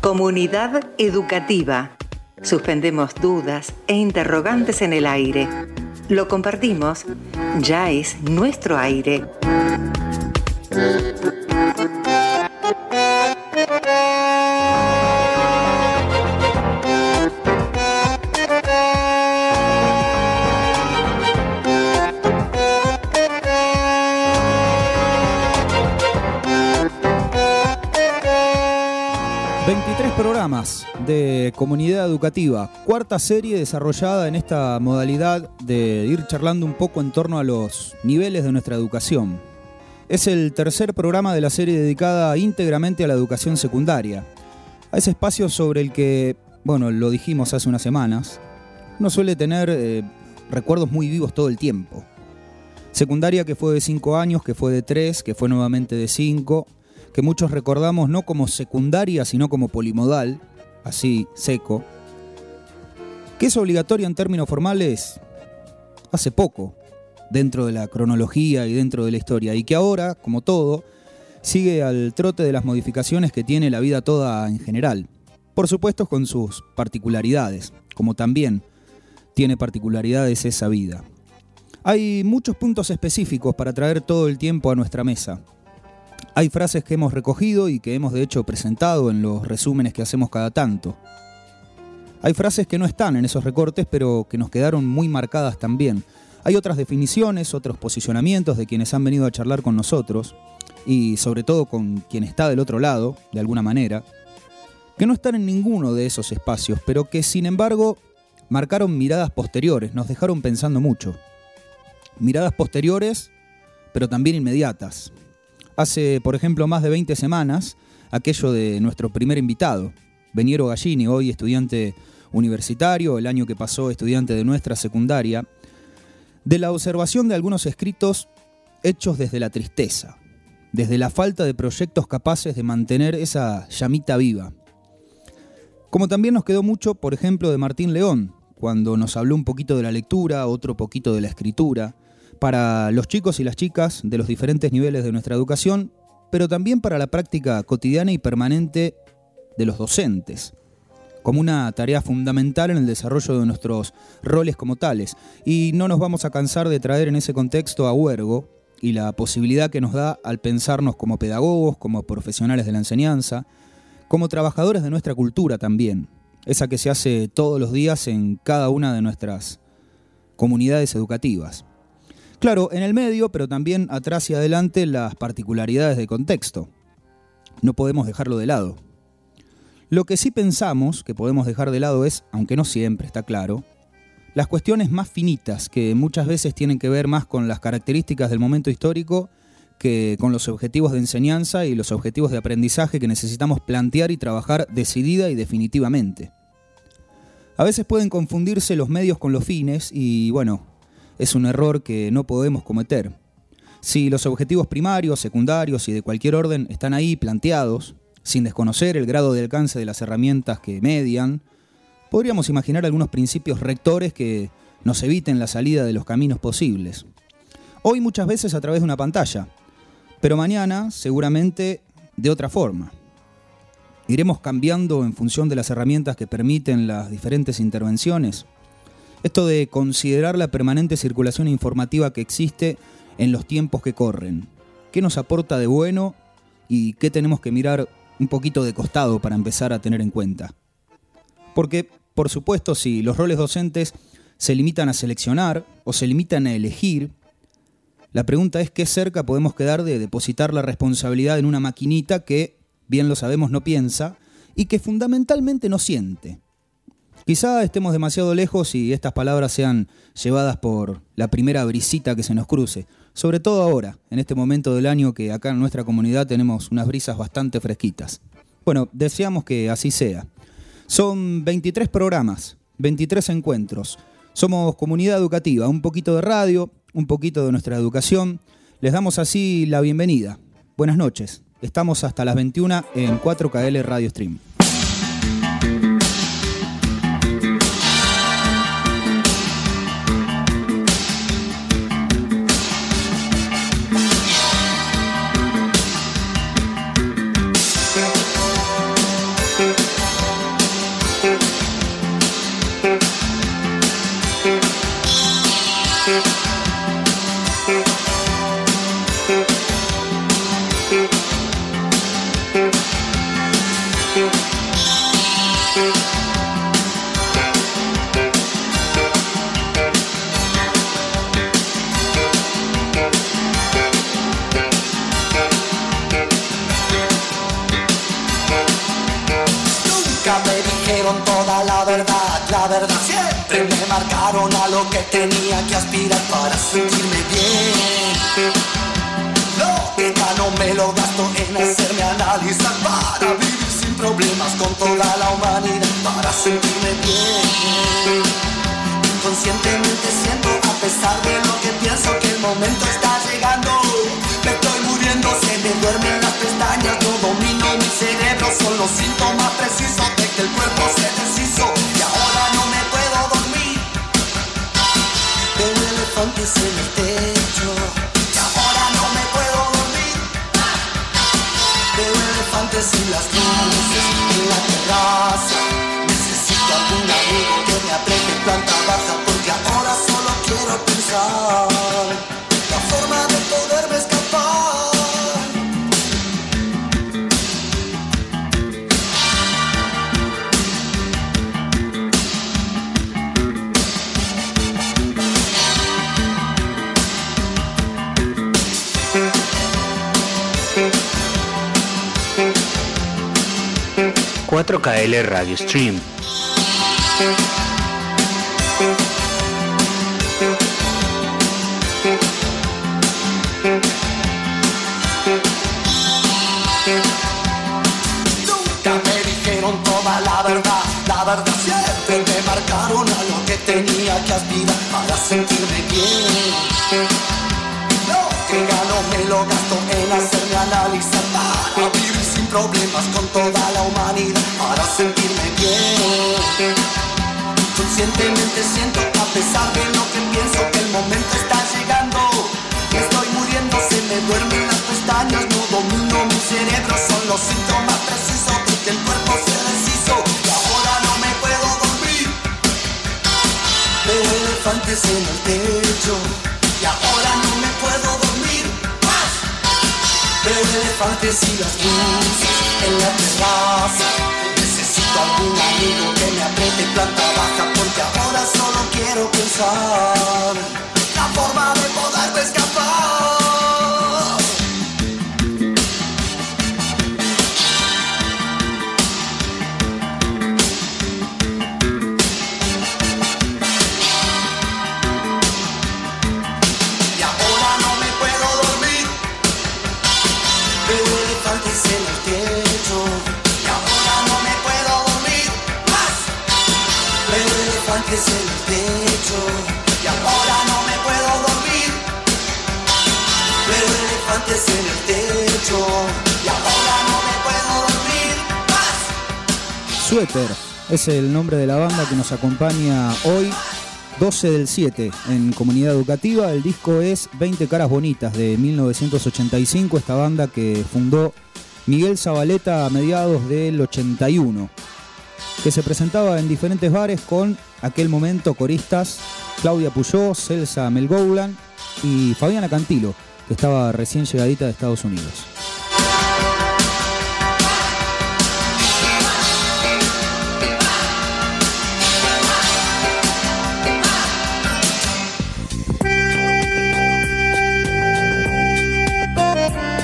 Comunidad educativa. Suspendemos dudas e interrogantes en el aire. Lo compartimos. Ya es nuestro aire. De comunidad educativa, cuarta serie desarrollada en esta modalidad de ir charlando un poco en torno a los niveles de nuestra educación. Es el tercer programa de la serie dedicada íntegramente a la educación secundaria, a ese espacio sobre el que, bueno, lo dijimos hace unas semanas, uno suele tener eh, recuerdos muy vivos todo el tiempo. Secundaria que fue de 5 años, que fue de 3, que fue nuevamente de 5, que muchos recordamos no como secundaria, sino como polimodal, así seco, que es obligatoria en términos formales hace poco, dentro de la cronología y dentro de la historia, y que ahora, como todo, sigue al trote de las modificaciones que tiene la vida toda en general, por supuesto con sus particularidades, como también tiene particularidades esa vida. Hay muchos puntos específicos para traer todo el tiempo a nuestra mesa, hay frases que hemos recogido y que hemos de hecho presentado en los resúmenes que hacemos cada tanto. Hay frases que no están en esos recortes pero que nos quedaron muy marcadas también. Hay otras definiciones, otros posicionamientos de quienes han venido a charlar con nosotros y sobre todo con quien está del otro lado, de alguna manera, que no están en ninguno de esos espacios, pero que sin embargo marcaron miradas posteriores, nos dejaron pensando mucho. Miradas posteriores, pero también inmediatas, Hace, por ejemplo, más de 20 semanas, aquello de nuestro primer invitado, Beniero Gallini, hoy estudiante universitario, el año que pasó estudiante de nuestra secundaria, de la observación de algunos escritos hechos desde la tristeza, desde la falta de proyectos capaces de mantener esa llamita viva. Como también nos quedó mucho, por ejemplo, de Martín León, cuando nos habló un poquito de la lectura, otro poquito de la escritura, para los chicos y las chicas de los diferentes niveles de nuestra educación, pero también para la práctica cotidiana y permanente de los docentes, como una tarea fundamental en el desarrollo de nuestros roles como tales. Y no nos vamos a cansar de traer en ese contexto a Huergo y la posibilidad que nos da al pensarnos como pedagogos, como profesionales de la enseñanza, como trabajadores de nuestra cultura también, esa que se hace todos los días en cada una de nuestras comunidades educativas. Claro, en el medio, pero también atrás y adelante las particularidades de contexto. No podemos dejarlo de lado. Lo que sí pensamos que podemos dejar de lado es, aunque no siempre está claro, las cuestiones más finitas que muchas veces tienen que ver más con las características del momento histórico que con los objetivos de enseñanza y los objetivos de aprendizaje que necesitamos plantear y trabajar decidida y definitivamente. A veces pueden confundirse los medios con los fines y bueno, es un error que no podemos cometer. Si los objetivos primarios, secundarios y de cualquier orden están ahí planteados, sin desconocer el grado de alcance de las herramientas que median, podríamos imaginar algunos principios rectores que nos eviten la salida de los caminos posibles. Hoy muchas veces a través de una pantalla, pero mañana seguramente de otra forma. Iremos cambiando en función de las herramientas que permiten las diferentes intervenciones. Esto de considerar la permanente circulación informativa que existe en los tiempos que corren. ¿Qué nos aporta de bueno y qué tenemos que mirar un poquito de costado para empezar a tener en cuenta? Porque, por supuesto, si los roles docentes se limitan a seleccionar o se limitan a elegir, la pregunta es qué cerca podemos quedar de depositar la responsabilidad en una maquinita que, bien lo sabemos, no piensa y que fundamentalmente no siente. Quizá estemos demasiado lejos y estas palabras sean llevadas por la primera brisita que se nos cruce, sobre todo ahora, en este momento del año que acá en nuestra comunidad tenemos unas brisas bastante fresquitas. Bueno, deseamos que así sea. Son 23 programas, 23 encuentros. Somos comunidad educativa, un poquito de radio, un poquito de nuestra educación. Les damos así la bienvenida. Buenas noches. Estamos hasta las 21 en 4KL Radio Stream. A lo que tenía que aspirar para sentirme bien. Lo que no me lo gasto en hacerme analizar para vivir sin problemas con toda la humanidad para sentirme bien. Inconscientemente siento a pesar de lo que pienso que el momento está llegando. 4KL Radio Stream. Me dijeron toda la verdad, la verdad siempre me marcaron a lo que tenía que aspirar para sentirme bien. Lo que gano me lo gasto en hacerme analizar problemas con toda la humanidad para sentirme bien. Conscientemente siento a pesar de lo que pienso que el momento está llegando. Me estoy muriendo, se me duermen las pestañas, no domino mi cerebro, son los síntomas precisos de que el cuerpo se deshizo y ahora no me puedo dormir. Veo elefantes en el techo y ahora no Veo elefantes y las luces en la terraza. Necesito algún amigo que me apriete planta baja porque ahora solo quiero pensar la forma de poderme escapar. Es el nombre de la banda que nos acompaña hoy, 12 del 7, en Comunidad Educativa. El disco es 20 Caras Bonitas de 1985, esta banda que fundó Miguel Zabaleta a mediados del 81, que se presentaba en diferentes bares con aquel momento coristas Claudia Puyó, Celsa Melgoulan y Fabiana Cantilo, que estaba recién llegadita de Estados Unidos.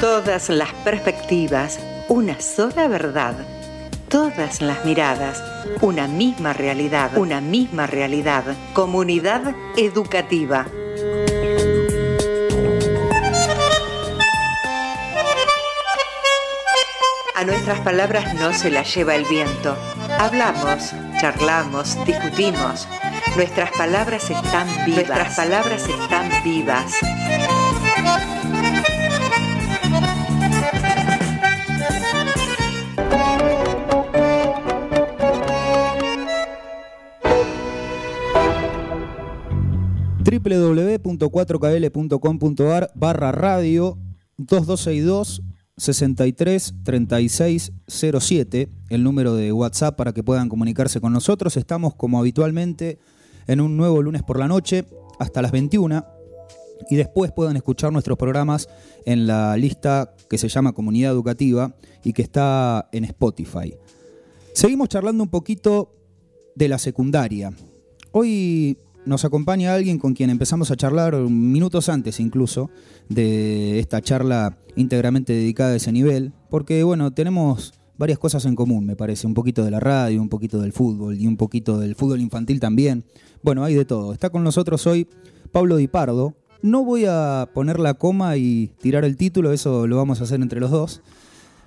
Todas las perspectivas, una sola verdad. Todas las miradas, una misma realidad, una misma realidad. Comunidad educativa. A nuestras palabras no se las lleva el viento. Hablamos, charlamos, discutimos. Nuestras palabras están vivas. Nuestras palabras están vivas. www.4kl.com.ar barra radio 2262 63 36 07, el número de WhatsApp para que puedan comunicarse con nosotros. Estamos como habitualmente en un nuevo lunes por la noche hasta las 21 y después puedan escuchar nuestros programas en la lista que se llama Comunidad Educativa y que está en Spotify. Seguimos charlando un poquito de la secundaria. Hoy nos acompaña alguien con quien empezamos a charlar minutos antes incluso de esta charla íntegramente dedicada a ese nivel, porque bueno, tenemos varias cosas en común, me parece, un poquito de la radio, un poquito del fútbol y un poquito del fútbol infantil también. Bueno, hay de todo. Está con nosotros hoy Pablo Di Pardo. No voy a poner la coma y tirar el título, eso lo vamos a hacer entre los dos,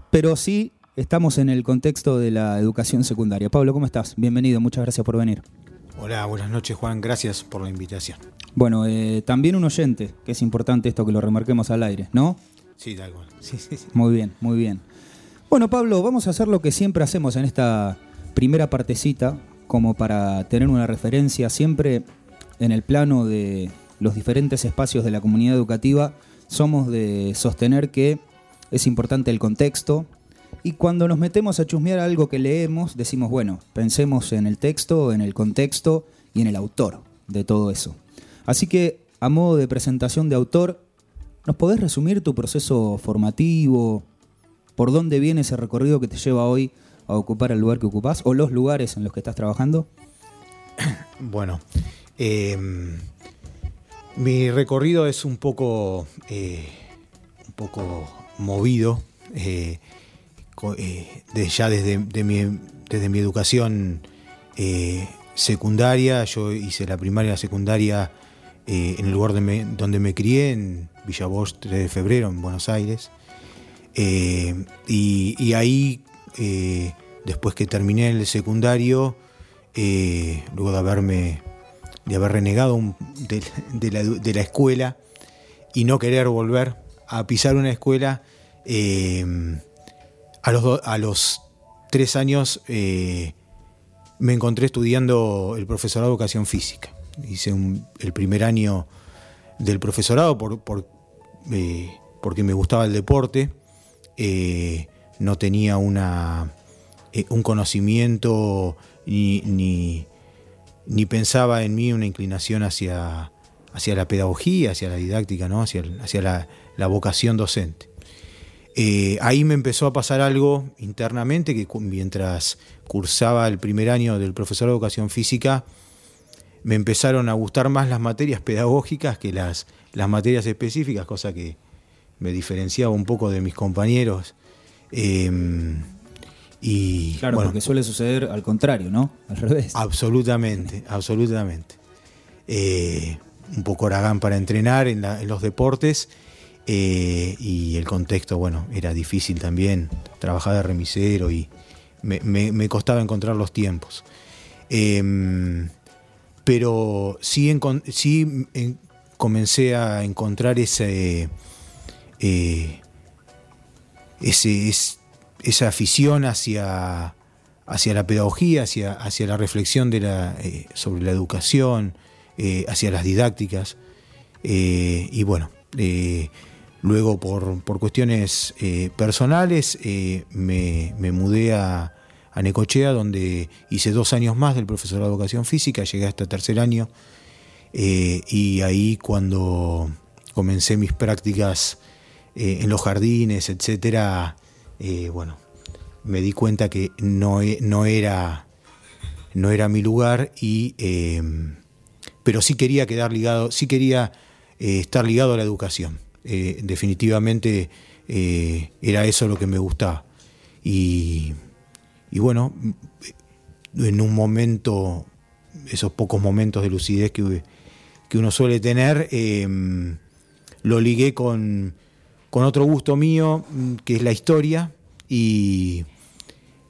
pero sí estamos en el contexto de la educación secundaria. Pablo, ¿cómo estás? Bienvenido, muchas gracias por venir. Hola, buenas noches Juan, gracias por la invitación. Bueno, eh, también un oyente, que es importante esto que lo remarquemos al aire, ¿no? Sí, tal cual. Sí, sí, sí. Muy bien, muy bien. Bueno, Pablo, vamos a hacer lo que siempre hacemos en esta primera partecita, como para tener una referencia siempre en el plano de los diferentes espacios de la comunidad educativa, somos de sostener que es importante el contexto, y cuando nos metemos a chusmear algo que leemos, decimos, bueno, pensemos en el texto, en el contexto y en el autor de todo eso. Así que, a modo de presentación de autor, ¿nos podés resumir tu proceso formativo? ¿Por dónde viene ese recorrido que te lleva hoy a ocupar el lugar que ocupás o los lugares en los que estás trabajando? Bueno, em, mi recorrido es un poco, eh, un poco movido. Eh, eh, ya desde, mi, desde mi educación eh, secundaria, yo hice la primaria y la secundaria eh, en el lugar donde me crié, en Villa Bosch 3 de febrero, en Buenos Aires. Y, ahí, después que terminé el secundario, luego de haberme de haber renegado de, la, escuela y no querer volver a pisar una escuela, a los, tres años eh, me encontré estudiando el profesorado de educación física. Hice el primer año del profesorado por, eh, porque me gustaba el deporte. Eh, no tenía una, un conocimiento ni, ni, pensaba en mí una inclinación hacia, hacia la pedagogía, hacia la didáctica, ¿no? hacia, hacia la vocación docente. Eh, ahí me empezó a pasar algo internamente que mientras cursaba el primer año del profesor de educación física, me empezaron a gustar más las materias pedagógicas que las, las materias específicas, cosa que me diferenciaba un poco de mis compañeros. Em, y, claro, porque suele suceder al contrario, ¿no? Al revés. Absolutamente, absolutamente. Eh, un poco Aragán para entrenar en los deportes eh, y el contexto, bueno, era difícil también, trabajar de remisero y me, costaba encontrar los tiempos. Em, pero sí, sí comencé a encontrar ese, eh, ese esa afición hacia, hacia la pedagogía, hacia, hacia la reflexión de la, eh, sobre la educación, hacia las didácticas. y bueno, Luego, por, cuestiones eh, personales, eh, me, mudé a, Necochea, donde hice dos años más del profesorado de educación física, llegué hasta tercer año, eh, y ahí cuando comencé mis prácticas en los jardines, etcétera, bueno, me di cuenta que no, e, no, era, no era mi lugar, y, pero sí quería quedar ligado, sí quería estar ligado a la educación. Eh, definitivamente eh, era eso lo que me gustaba. Y, bueno, en un momento, esos pocos momentos de lucidez que, uno suele tener, em, lo ligué con, otro gusto mío, que es la historia, y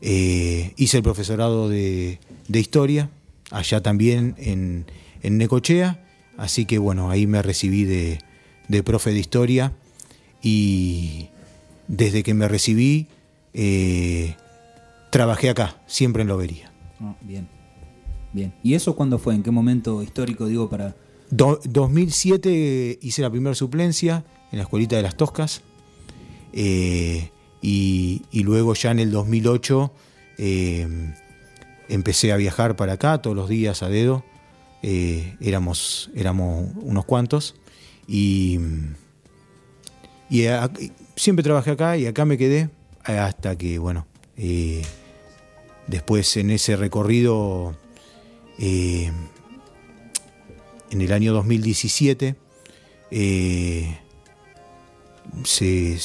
eh, hice el profesorado de, historia, allá también en, en Necochea, así que bueno, ahí me recibí de, de profe de historia y desde que me recibí eh, trabajé acá, siempre en Lobería. Ah, bien, bien. ¿Y eso cuándo fue? ¿En qué momento histórico digo para...? 2007 hice la primera suplencia en la escuelita de las Toscas eh, y, luego ya en el 2008 eh, empecé a viajar para acá todos los días a dedo. éramos, éramos unos cuantos Y, siempre trabajé acá y acá me quedé hasta que, bueno, eh, después en ese recorrido, eh, en el año 2017, eh, se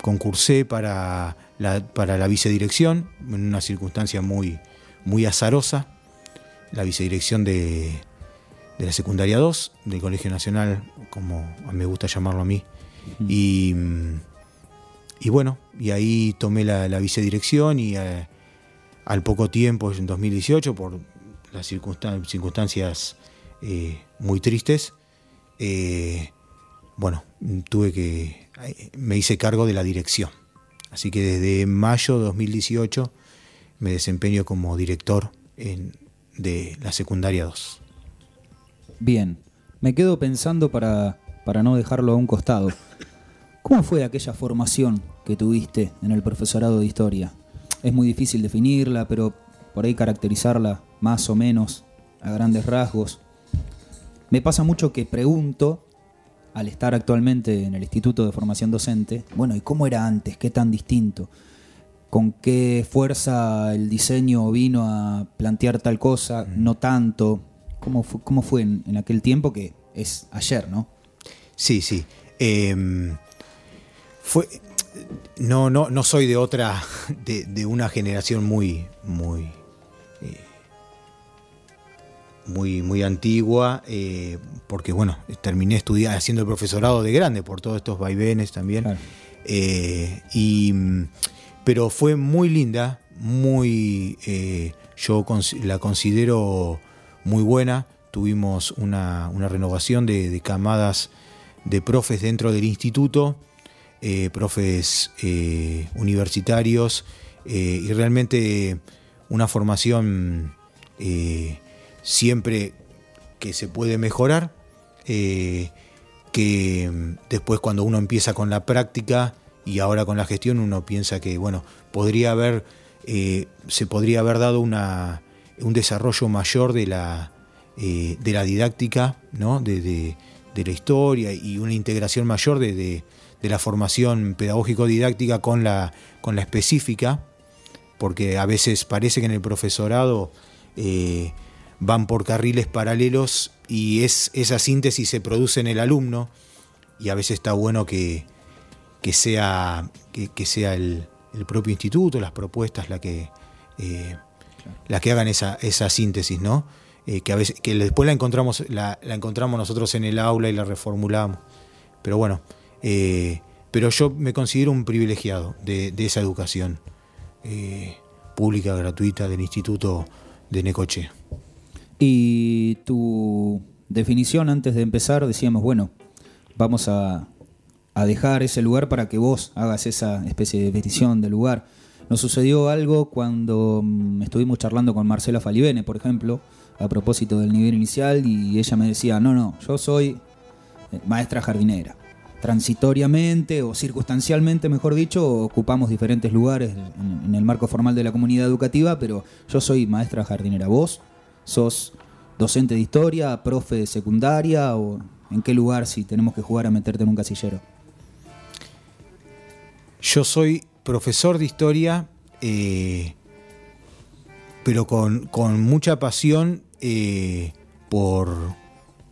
concursé para la, para la vicedirección, en una circunstancia muy, muy azarosa, la vicedirección de, de la secundaria 2, del Colegio Nacional, como me gusta llamarlo a mí. Y, y, bueno, y ahí tomé la, vicedirección y eh, al poco tiempo, en 2018, por las circunstancias eh, muy tristes, eh, bueno, tuve que, me hice cargo de la dirección. Así que desde mayo de 2018 me desempeño como director de la secundaria 2. Bien, me quedo pensando para, para no dejarlo a un costado. ¿Cómo fue aquella formación que tuviste en el profesorado de historia? Es muy difícil definirla, pero por ahí caracterizarla más o menos a grandes rasgos. Me pasa mucho que pregunto, al estar actualmente en el Instituto de Formación Docente, bueno, ¿y cómo era antes? ¿Qué tan distinto? ¿Con qué fuerza el diseño vino a plantear tal cosa? No tanto. ¿Cómo, fue en, aquel tiempo que es ayer, no? Sí, sí. Em, fue, no, no, no soy de otra, de, una generación muy, muy, eh, muy, muy antigua, eh, porque bueno, terminé estudiando, haciendo el profesorado de grande por todos estos vaivenes también. Eh, y, pero fue muy linda, muy, yo la considero muy buena. Tuvimos una, renovación de, camadas de profes dentro del instituto, eh, profes eh, universitarios eh, y realmente una formación siempre que se puede mejorar, que después cuando uno empieza con la práctica y ahora con la gestión uno piensa que bueno, podría haber, se podría haber dado una, un desarrollo mayor de la, eh, de la didáctica, ¿no? de, la historia y una integración mayor de, la formación pedagógico-didáctica con la, con la específica, porque a veces parece que en el profesorado eh, van por carriles paralelos y es, esa síntesis se produce en el alumno y a veces está bueno que, sea, que, sea el, propio instituto, las propuestas, la que... Eh, las que hagan esa, esa síntesis, ¿no? Eh, que a veces, que después la encontramos, la, encontramos nosotros en el aula y la reformulamos. Pero bueno, eh, pero yo me considero un privilegiado de, esa educación eh, pública, gratuita del Instituto de Necoche. Y tu definición antes de empezar, decíamos, bueno, vamos a, a dejar ese lugar para que vos hagas esa especie de petición del lugar. Nos sucedió algo cuando mm, estuvimos charlando con Marcela Falibene, por ejemplo, a propósito del nivel inicial, y ella me decía, no, no, yo soy eh, maestra jardinera. Transitoriamente o circunstancialmente, mejor dicho, ocupamos diferentes lugares en, el marco formal de la comunidad educativa, pero yo soy maestra jardinera. ¿Vos sos docente de historia, profe de secundaria o en qué lugar si tenemos que jugar a meterte en un casillero? Yo soy profesor de historia, eh, pero con, mucha pasión eh, por,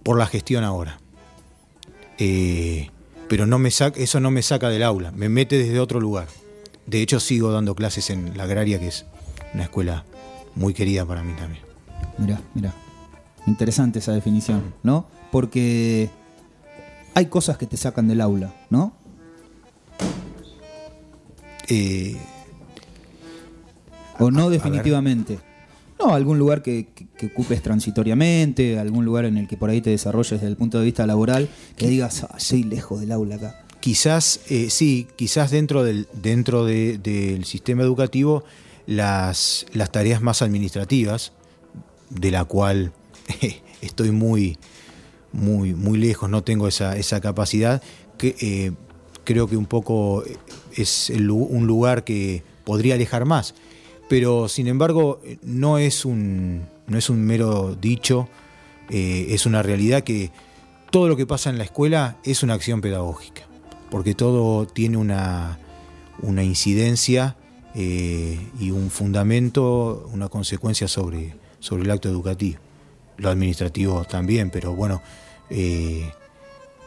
por, la gestión ahora. Eh, pero no me eso no me saca del aula, me mete desde otro lugar. De hecho, sigo dando clases en la agraria, que es una escuela muy querida para mí también. Mirá, mirá. Interesante esa definición, ¿no? Porque hay cosas que te sacan del aula, ¿no? Eh, ¿O no definitivamente? No, algún lugar que, ocupes transitoriamente, algún lugar en el que por ahí te desarrolles desde el punto de vista laboral, que digas, ah, soy lejos del aula acá. Quizás, eh, sí, quizás dentro del, dentro del sistema educativo las, las tareas más administrativas, de la cual estoy muy, muy, muy lejos, no tengo esa, esa capacidad, que eh, creo que un poco es un lugar que podría alejar más. Pero sin embargo, no es un, no es un mero dicho, eh, es una realidad que todo lo que pasa en la escuela es una acción pedagógica, porque todo tiene una, una incidencia eh, y un fundamento, una consecuencia sobre, sobre el acto educativo. Lo administrativo también, pero bueno, eh,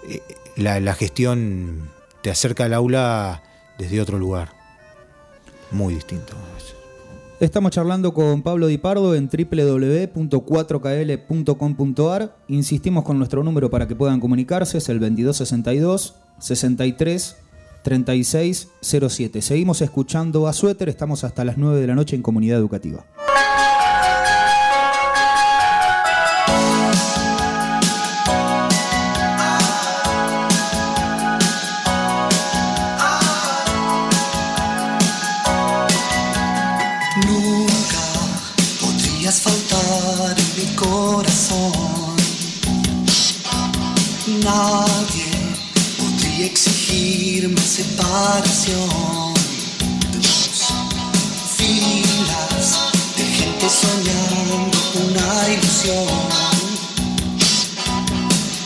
eh, la, gestión te acerca al aula desde otro lugar, muy distinto. Estamos charlando con Pablo Di Pardo en www.4kl.com.ar. Insistimos con nuestro número para que puedan comunicarse, es el 2262 63 3607. Seguimos escuchando a Suéter, estamos hasta las 9 de la noche en Comunidad Educativa. Separación filas de gente soñando una ilusión.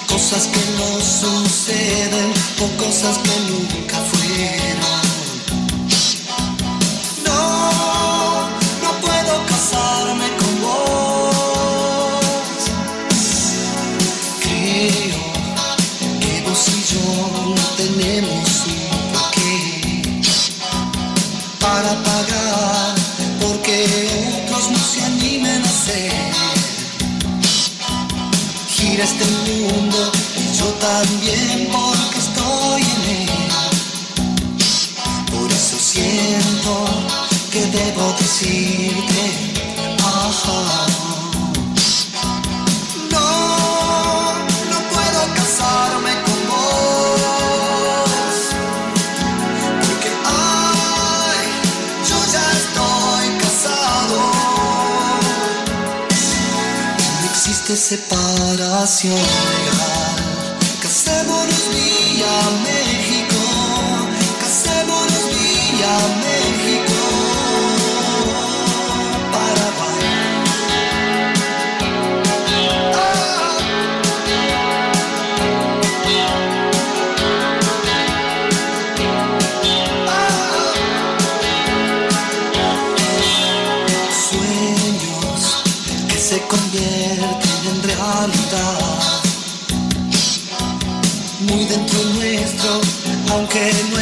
Cosas que no suceden o cosas que nunca fueron. Este mundo yo también porque estoy en él. Por eso siento que debo decirte, ajá. Separación legal. Aunque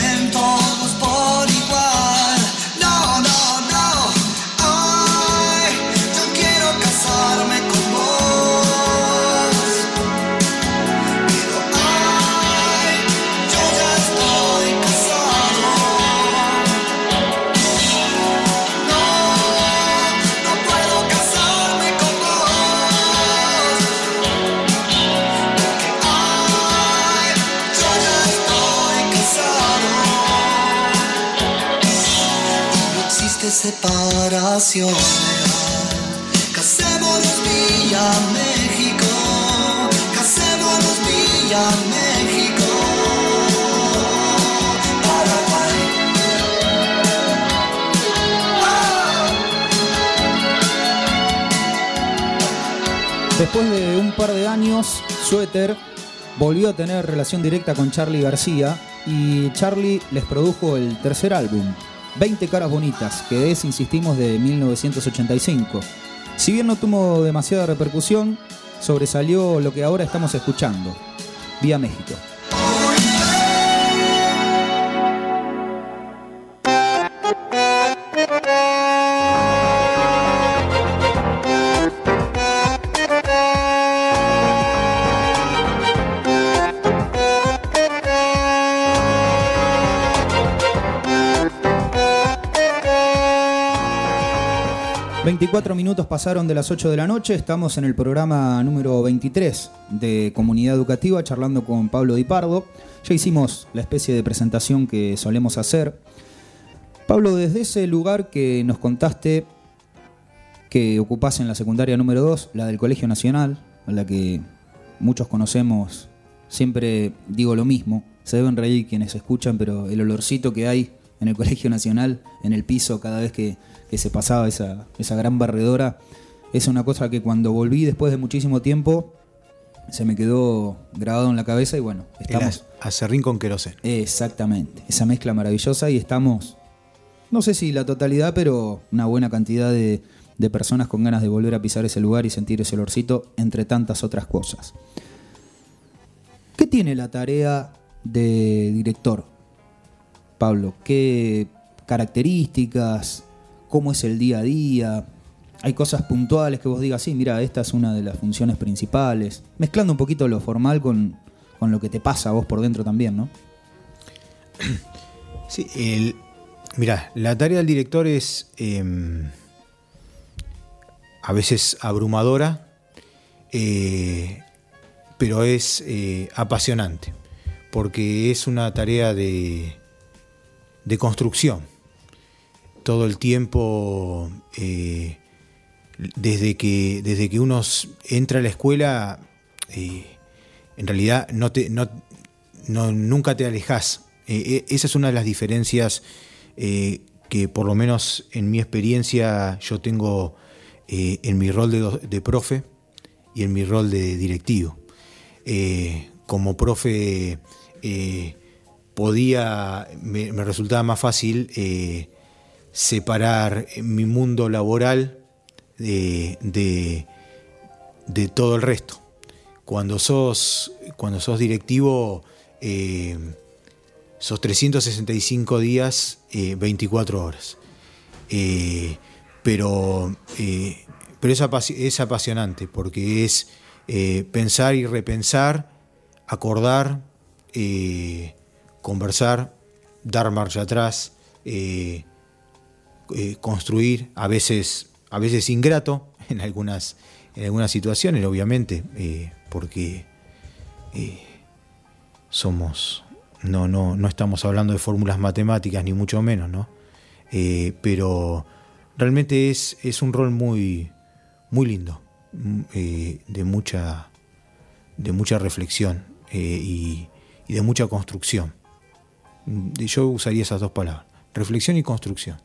Después de un par de años, Suéter volvió a tener relación directa con Charlie García y Charlie les produjo el tercer álbum, 20 caras bonitas, que es, insistimos, de 1985. Si bien no tuvo demasiada repercusión, sobresalió lo que ahora estamos escuchando, Vía México. 24 minutos pasaron de las 8 de la noche, estamos en el programa número 23 de Comunidad Educativa charlando con Pablo Di Pardo. Ya hicimos la especie de presentación que solemos hacer. Pablo, desde ese lugar que nos contaste que ocupás en la secundaria número 2, la del Colegio Nacional, a la que muchos conocemos, siempre digo lo mismo, se deben reír quienes escuchan, pero el olorcito que hay en el Colegio Nacional, en el piso, cada vez que, que se pasaba esa, esa gran barredora, es una cosa que cuando volví después de muchísimo tiempo, se me quedó grabado en la cabeza y bueno, estamos... El acerrín con queroseno. Exactamente, esa mezcla maravillosa y estamos, no sé si la totalidad, pero una buena cantidad de, de personas con ganas de volver a pisar ese lugar y sentir ese olorcito, entre tantas otras cosas. ¿Qué tiene la tarea de director, Pablo? ¿Qué características? ¿Cómo es el día a día? hay cosas puntuales que vos digas, sí, mira, esta es una de las funciones principales, mezclando un poquito lo formal con, lo que te pasa a vos por dentro también, ¿no? Sí, mira, la tarea del director es em, a veces abrumadora, eh, pero es eh, apasionante, porque es una tarea de, de construcción. Todo el tiempo eh, desde que, desde que uno entra a la escuela, eh, en realidad no te, no, nunca te alejas. Eh, esa es una de las diferencias que por lo menos en mi experiencia yo tengo en mi rol de, profe y en mi rol de directivo. como profe podía, me, resultaba más fácil separar mi mundo laboral de, de, todo el resto. Cuando sos, cuando sos directivo, eh, sos 365 días, 24 eh, horas. Eh, pero pero es, es, apasionante porque es pensar y repensar, acordar, conversar, dar marcha atrás, construir, a veces a veces ingrato en algunas, en algunas situaciones, obviamente, eh, porque eh, somos, no, no, no estamos hablando de fórmulas matemáticas, ni mucho menos, ¿no? Eh, pero realmente es, es un rol muy, muy lindo, mm, de, mucha, de mucha reflexión y, y de mucha construcción. Mm, yo usaría esas dos palabras, reflexión y construcción.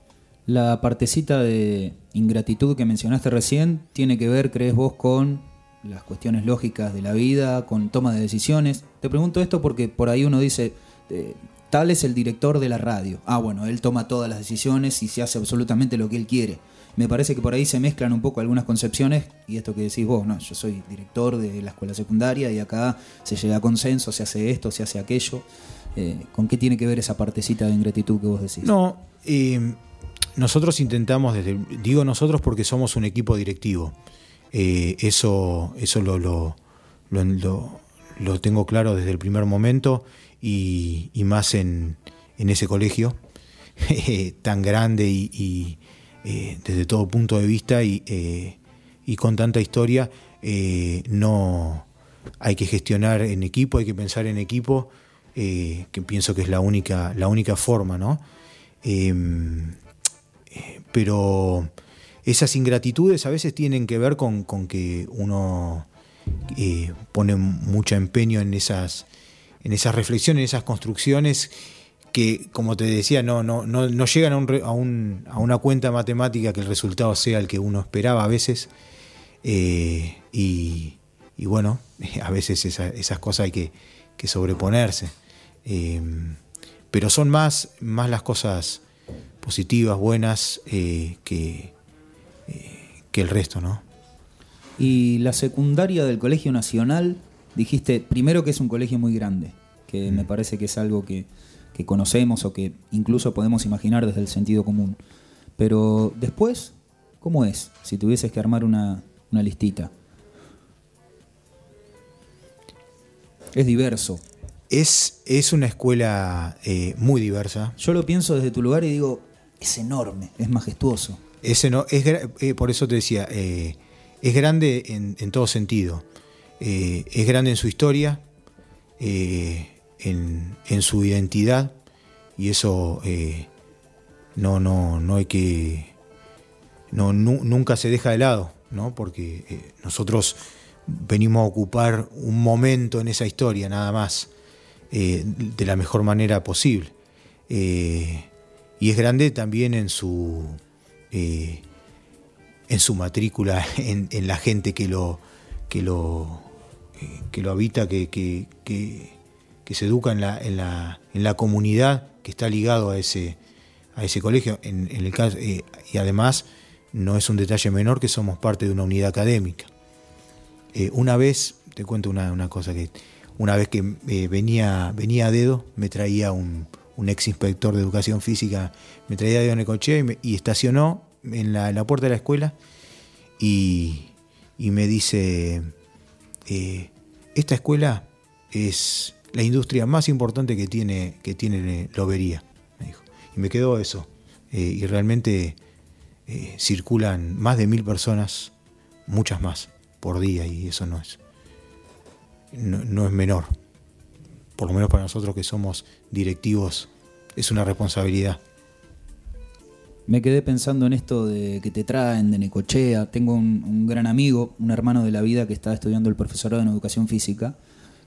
La partecita de ingratitud que mencionaste recién tiene que ver, crees vos, con las cuestiones lógicas de la vida, con toma de decisiones. Te pregunto esto porque por ahí uno dice, eh, tal es el director de la radio. Ah, bueno, él toma todas las decisiones y se hace absolutamente lo que él quiere. Me parece que por ahí se mezclan un poco algunas concepciones y esto que decís vos, no, yo soy director de la escuela secundaria y acá se llega a consenso, se hace esto, se hace aquello. Eh, ¿Con qué tiene que ver esa partecita de ingratitud que vos decís? No, eh, nosotros intentamos, desde, digo nosotros porque somos un equipo directivo, eh, eso, eso lo, lo, lo, tengo claro desde el primer momento y, más en, en, ese colegio tan grande y, eh, desde todo punto de vista y, eh, y con tanta historia, no hay que gestionar en equipo, hay que pensar en equipo, que pienso que es la única, la única forma, ¿no? Em, pero esas ingratitudes a veces tienen que ver con, que uno eh, pone mucho empeño en esas, en esas reflexiones, en esas construcciones que, como te decía, no, no, no, llegan a, una cuenta matemática que el resultado sea el que uno esperaba a veces. Eh, y, bueno, a veces esas cosas hay que, sobreponerse. Eh, pero son más, más las cosas positivas, buenas, eh, que, eh, que el resto, ¿no? Y la secundaria del Colegio Nacional, dijiste primero que es un colegio muy grande, que me mm. parece que es algo que, conocemos o que incluso podemos imaginar desde el sentido común. Pero después, ¿cómo es si tuvieses que armar una, listita? Es diverso. Es, es una escuela eh, muy diversa. Yo lo pienso desde tu lugar y digo, es enorme, es majestuoso. Es, eh, por eso te decía, eh, es grande en, todo sentido. Eh, es grande en su historia, en, su identidad, y eso no, no, no hay que. No, nunca se deja de lado, ¿no? porque nosotros venimos a ocupar un momento en esa historia, nada más, de la mejor manera posible y es grande también en su, eh, en su matrícula, en, la gente que lo, que lo, que lo habita, que, que, se educa en la, en, la, en la comunidad que está ligado a ese, a ese colegio. En, el caso, y además no es un detalle menor que somos parte de una unidad académica. una vez, te cuento una, una cosa que una vez que venía, venía a dedo, me traía un, un ex inspector de educación física, me traía de Necochea y, y estacionó en la, puerta de la escuela y, me dice, eh, esta escuela es la industria más importante que tiene, que tiene Lobería, me dijo. Y me quedó eso. Eh, y realmente eh, circulan más de mil personas, muchas más, por día, y eso no es, no es menor por lo menos para nosotros que somos directivos, es una responsabilidad. Me quedé pensando en esto de que te traen de Necochea. Tengo un, gran amigo, un hermano de la vida que está estudiando el profesorado en educación física,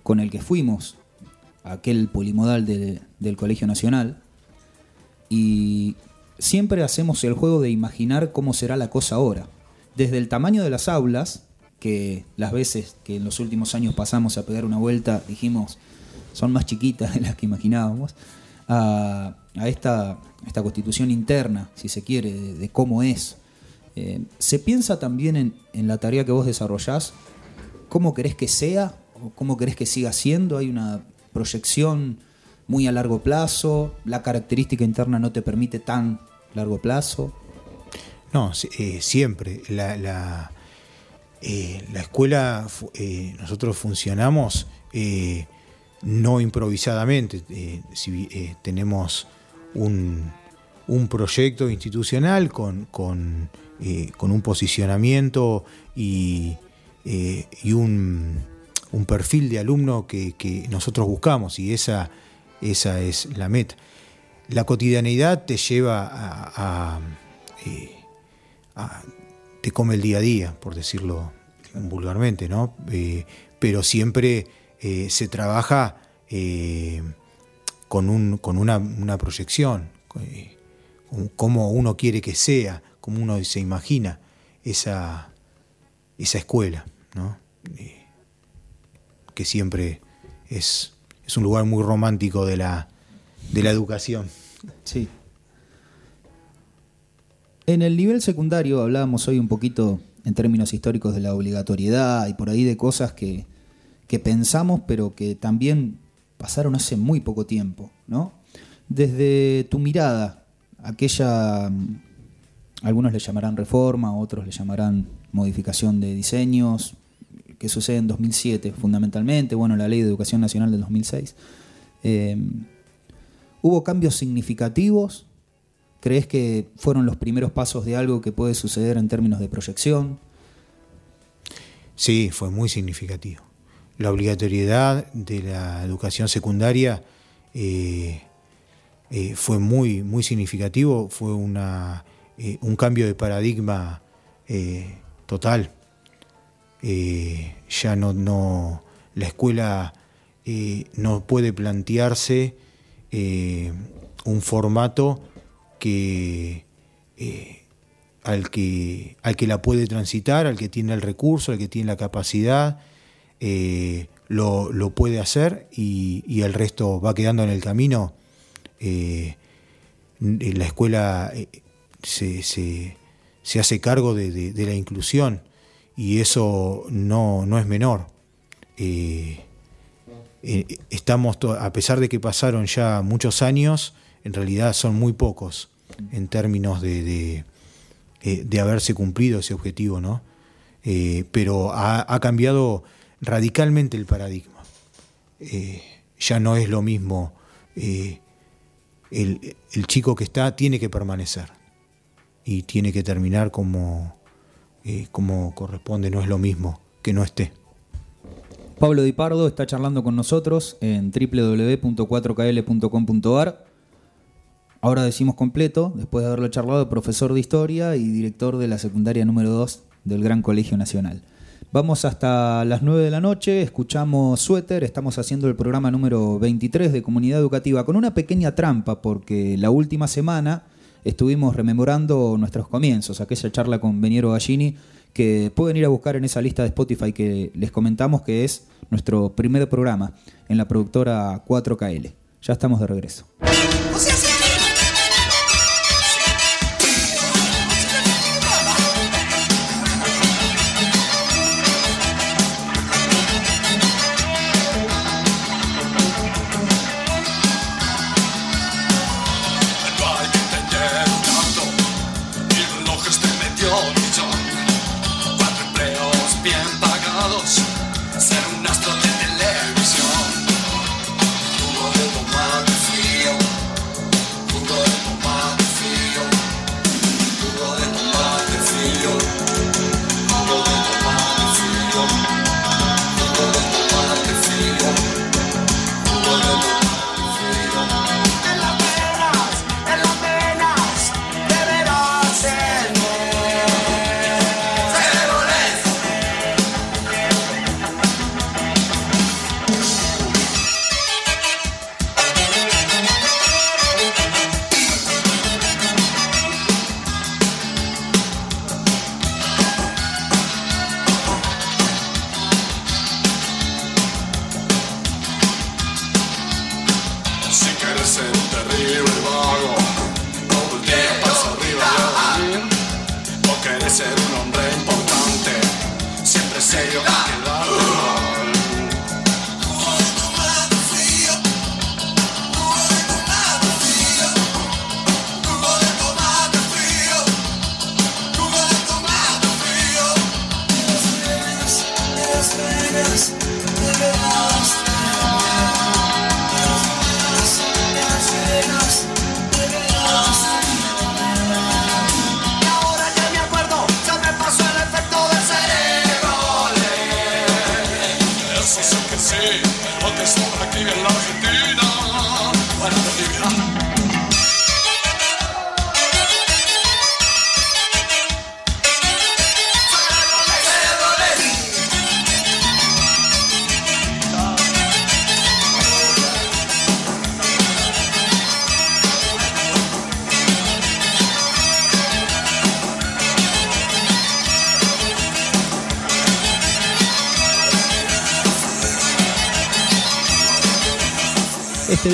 con el que fuimos a aquel polimodal del Colegio Nacional. Y siempre hacemos el juego de imaginar cómo será la cosa ahora. Desde el tamaño de las aulas, que las veces que en los últimos años pasamos a pegar una vuelta dijimos, son más chiquitas de las que imaginábamos, a, esta, esta, constitución interna, si se quiere, de, cómo es. Eh, ¿Se piensa también en, la tarea que vos desarrollás? ¿Cómo querés que sea? ¿O cómo querés que siga siendo? ¿Hay una proyección muy a largo plazo? ¿La característica interna no te permite tan largo plazo? No, eh, siempre. La, la, eh, la escuela, nosotros funcionamos no improvisadamente. Eh, si eh, tenemos un, proyecto institucional con, con, eh, un posicionamiento y, un, perfil de alumno que, nosotros buscamos y esa, esa es la meta. La cotidianeidad te lleva a, te come el día a día, por decirlo vulgarmente, ¿no? pero siempre eh, se trabaja eh, con, un, con una, proyección, eh, cómo uno quiere que sea, cómo uno se imagina esa, esa escuela, que siempre es, es, un lugar muy romántico de la, de la educación. Sí. En el nivel secundario hablábamos hoy un poquito en términos históricos de la obligatoriedad y por ahí de cosas que, que pensamos, pero que también pasaron hace muy poco tiempo, ¿no? Desde tu mirada, aquella, mm, algunos le llamarán reforma, otros le llamarán modificación de diseños, que sucede en 2007 fundamentalmente, bueno, la Ley de Educación Nacional del 2006. Em, ¿Hubo cambios significativos? ¿Crees que fueron los primeros pasos de algo que puede suceder en términos de proyección? Sí, fue muy significativo la obligatoriedad de la educación secundaria eh, eh, fue muy, muy significativo, fue una, eh, un cambio de paradigma total. ya no, no, la escuela no puede plantearse un formato que, al que, al que la puede transitar, al que tiene el recurso, al que tiene la capacidad, eh, lo, puede hacer y, el resto va quedando en el camino. Eh, la escuela eh, se, hace cargo de, la inclusión y eso no, es menor. estamos, a pesar de que pasaron ya muchos años, en realidad son muy pocos en términos de, de, haberse cumplido ese objetivo, ¿no? pero ha cambiado radicalmente el paradigma. Eh, ya no es lo mismo, eh, el, chico que está tiene que permanecer y tiene que terminar como, eh, como corresponde, no es lo mismo que no esté. Pablo Di Pardo está charlando con nosotros en www.4kl.com.ar. Ahora decimos completo, después de haberlo charlado, profesor de historia y director de la secundaria número 2 del Gran Colegio Nacional. Vamos hasta las 9 de la noche, escuchamos Suéter, estamos haciendo el programa número 23 de Comunidad Educativa con una pequeña trampa porque la última semana estuvimos rememorando nuestros comienzos, aquella charla con Beniero Gallini, que pueden ir a buscar en esa lista de Spotify que les comentamos que es nuestro primer programa en la productora 4KL. Ya estamos de regreso.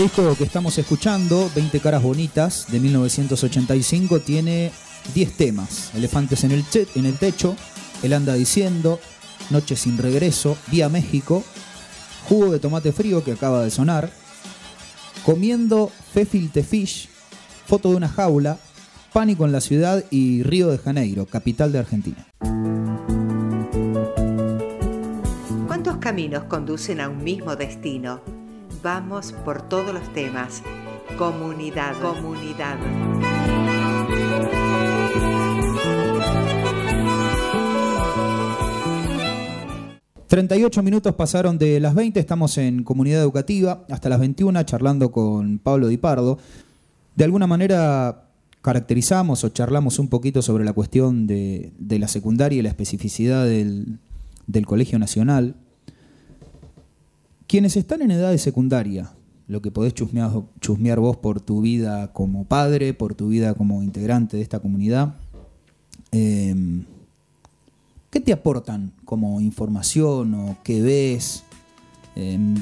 Disco que estamos escuchando, 20 caras bonitas, de 1985, tiene 10 temas. Elefantes en el, el techo, Él anda diciendo, Noche sin regreso, Vía México, Jugo de tomate frío que acaba de sonar, Comiendo Fefilte Fish, Foto de una jaula, Pánico en la ciudad y Río de Janeiro, capital de Argentina. ¿Cuántos caminos conducen a un mismo destino? Vamos por todos los temas. Comunidad, comunidad. ...38 minutos pasaron de las 20... ...estamos en Comunidad Educativa... ...hasta las 21 charlando con Pablo Di Pardo... ...de alguna manera caracterizamos o charlamos un poquito sobre la cuestión de, la secundaria y la especificidad del, del Colegio Nacional. Quienes están en edad de secundaria, lo que podés chusmear, vos por tu vida como padre, por tu vida como integrante de esta comunidad, em, ¿qué te aportan como información o qué ves? Em,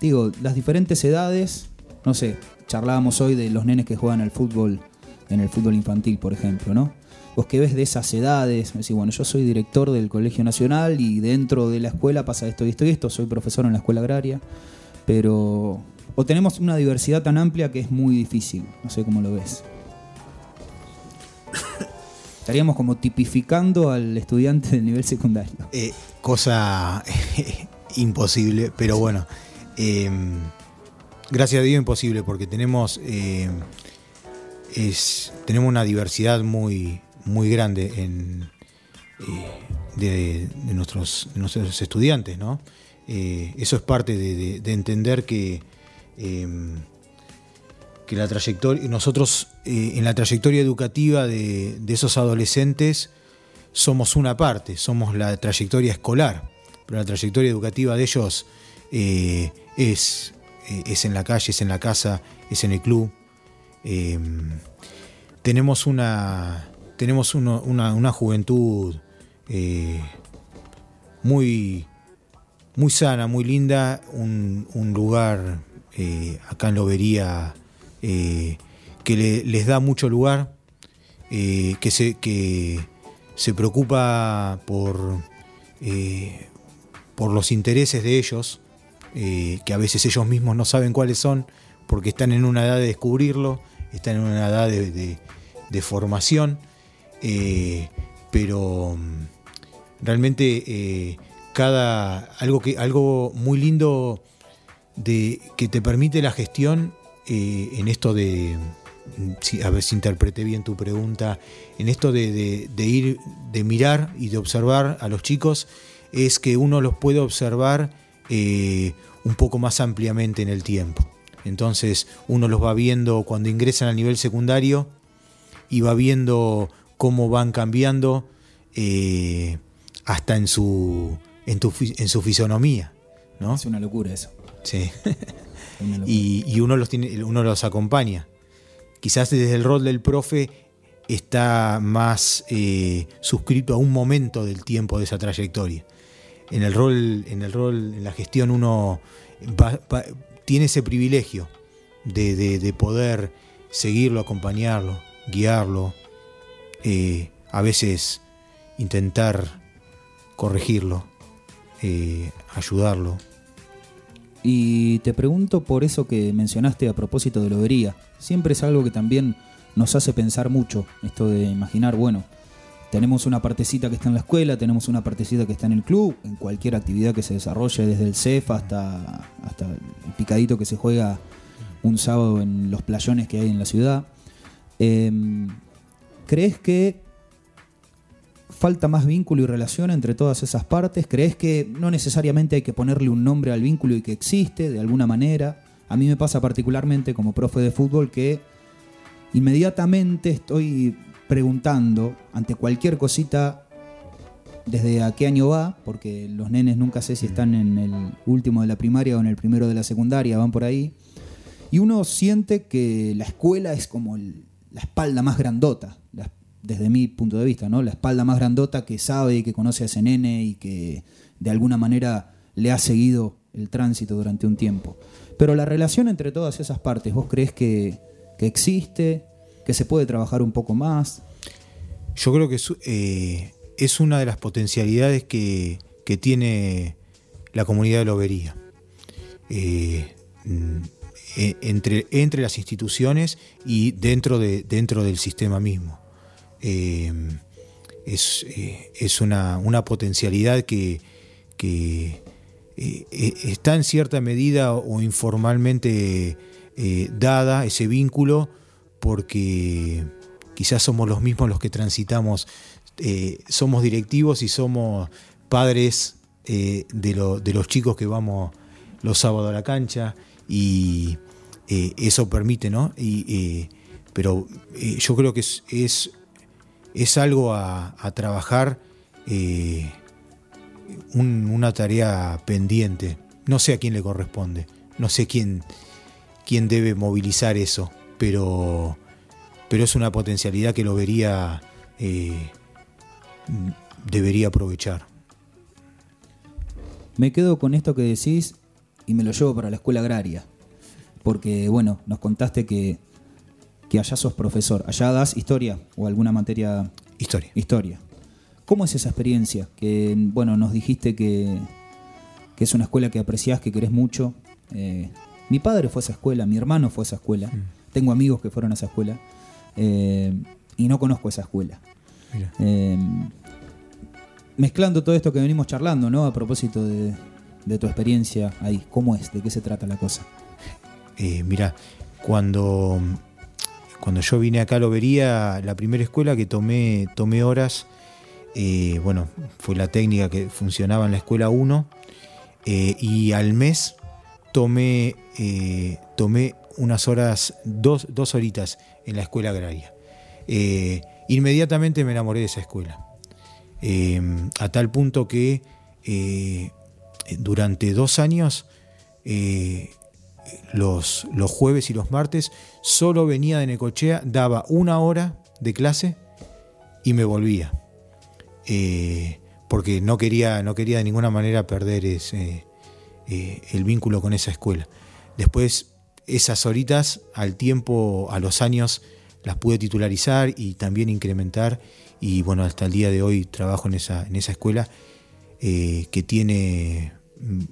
digo, las diferentes edades, no sé, charlábamos hoy de los nenes que juegan al fútbol, en el fútbol infantil, por ejemplo, ¿no? Vos que ves de esas edades, me decís, bueno, yo soy director del Colegio Nacional y dentro de la escuela pasa esto y esto y esto, soy profesor en la escuela agraria, pero o tenemos una diversidad tan amplia que es muy difícil, no sé cómo lo ves. Estaríamos como tipificando al estudiante del nivel secundario. Eh, cosa imposible, pero bueno, em, gracias a Dios imposible porque tenemos, em, es, tenemos una diversidad muy, muy grande en, eh, de, nuestros, nuestros estudiantes, ¿no? Eh, eso es parte de, entender que, em, que la trayectoria, nosotros eh, en la trayectoria educativa de, esos adolescentes somos una parte, somos la trayectoria escolar, pero la trayectoria educativa de ellos es, es en la calle, es en la casa, es en el club. Em, tenemos una, tenemos una, juventud eh, muy, muy sana, muy linda, un, lugar eh, acá en Lobería que les da mucho lugar, que, se, que se preocupa por, por los intereses de ellos, que a veces ellos mismos no saben cuáles son, porque están en una edad de descubrirlo, están en una edad de, formación, eh, pero mm, realmente eh, cada algo que algo muy lindo de que te permite la gestión eh, en esto de mm, a ver si interpreté bien tu pregunta en esto de, ir de mirar y de observar a los chicos es que uno los puede observar un poco más ampliamente en el tiempo. Entonces uno los va viendo cuando ingresan al nivel secundario y va viendo cómo van cambiando eh, hasta en su, en, su fisonomía. ¿no? Es una locura eso. Sí. y, uno, los tiene, uno los acompaña. Quizás desde el rol del profe está más eh, suscrito a un momento del tiempo de esa trayectoria. En el rol, en el rol, en la gestión uno va, tiene ese privilegio de, poder seguirlo, acompañarlo, guiarlo, eh, a veces intentar corregirlo, eh, ayudarlo. Y te pregunto por eso que mencionaste a propósito de lobería. Siempre es algo que también nos hace pensar mucho, esto de imaginar, bueno, tenemos una partecita que está en la escuela, tenemos una partecita que está en el club, en cualquier actividad que se desarrolle, desde el CEF hasta, hasta el picadito que se juega un sábado en los playones que hay en la ciudad. Em, ¿Crees que falta más vínculo y relación entre todas esas partes? ¿Crees que no necesariamente hay que ponerle un nombre al vínculo y que existe de alguna manera? A mí me pasa particularmente como profe de fútbol que inmediatamente estoy preguntando ante cualquier cosita desde a qué año va, porque los nenes nunca sé si mm. están en el último de la primaria o en el primero de la secundaria, van por ahí. Y uno siente que la escuela es como la espalda más grandota, desde mi punto de vista, ¿no? La espalda más grandota que sabe y que conoce a ese nene y que de alguna manera le ha seguido el tránsito durante un tiempo. Pero la relación entre todas esas partes, ¿vos crees que, que existe? que se puede trabajar un poco más? Yo creo que es, eh, una de las potencialidades que, tiene la comunidad de Lobería. Eh, mm, e, entre, entre las instituciones y dentro, de, dentro del sistema mismo. Eh, es, una, potencialidad que, que está en cierta medida o informalmente dada, ese vínculo, porque quizás somos los mismos los que transitamos, eh, somos directivos y somos padres eh, de, los chicos que vamos los sábados a la cancha y eh, eso permite, ¿no? pero yo creo que es, es, algo a, trabajar, una tarea pendiente. No sé a quién le corresponde, no sé quién, quién debe movilizar eso pero, pero es una potencialidad que lo vería, eh, debería aprovechar. Me quedo con esto que decís y me lo llevo para la escuela agraria, porque bueno, nos contaste que, que allá sos profesor, allá das historia o alguna materia... Historia. Historia. ¿Cómo es esa experiencia? Que, bueno, nos dijiste que, que es una escuela que apreciás, que querés mucho. Eh, mi padre fue a esa escuela, mi hermano fue a esa escuela. Mm. Tengo amigos que fueron a esa escuela eh, y no conozco esa escuela. Eh, mezclando todo esto que venimos charlando, ¿no? A propósito de, tu experiencia ahí, ¿cómo es? ¿De qué se trata la cosa? Eh, mira, cuando, cuando yo vine acá a Lobería, la primera escuela que tomé, tomé horas, bueno, fue la técnica que funcionaba en la escuela 1, y al mes tomé, tomé unas horas, dos, horitas en la escuela agraria. Eh, inmediatamente me enamoré de esa escuela. Eh, a tal punto que eh, durante dos años los, los jueves y los martes solo venía de Necochea, daba una hora de clase y me volvía. Eh, porque no quería, no quería de ninguna manera perder ese, eh, el vínculo con esa escuela. Después, esas horitas, al tiempo, a los años, las pude titularizar y también incrementar. Y bueno, hasta el día de hoy trabajo en esa, en esa escuela eh, que tiene. Mm,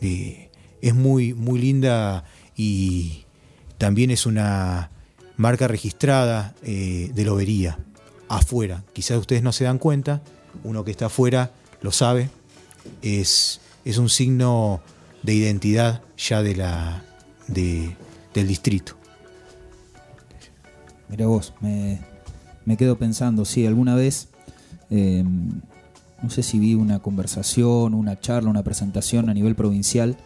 es muy, muy linda y también es una marca registrada de lobería afuera. Quizás ustedes no se dan cuenta, uno que está afuera lo sabe, es, es un signo de identidad ya de la, de, del distrito. Mira vos, me, quedo pensando, sí, alguna vez, em, no sé si vi una conversación, una charla, una presentación a nivel provincial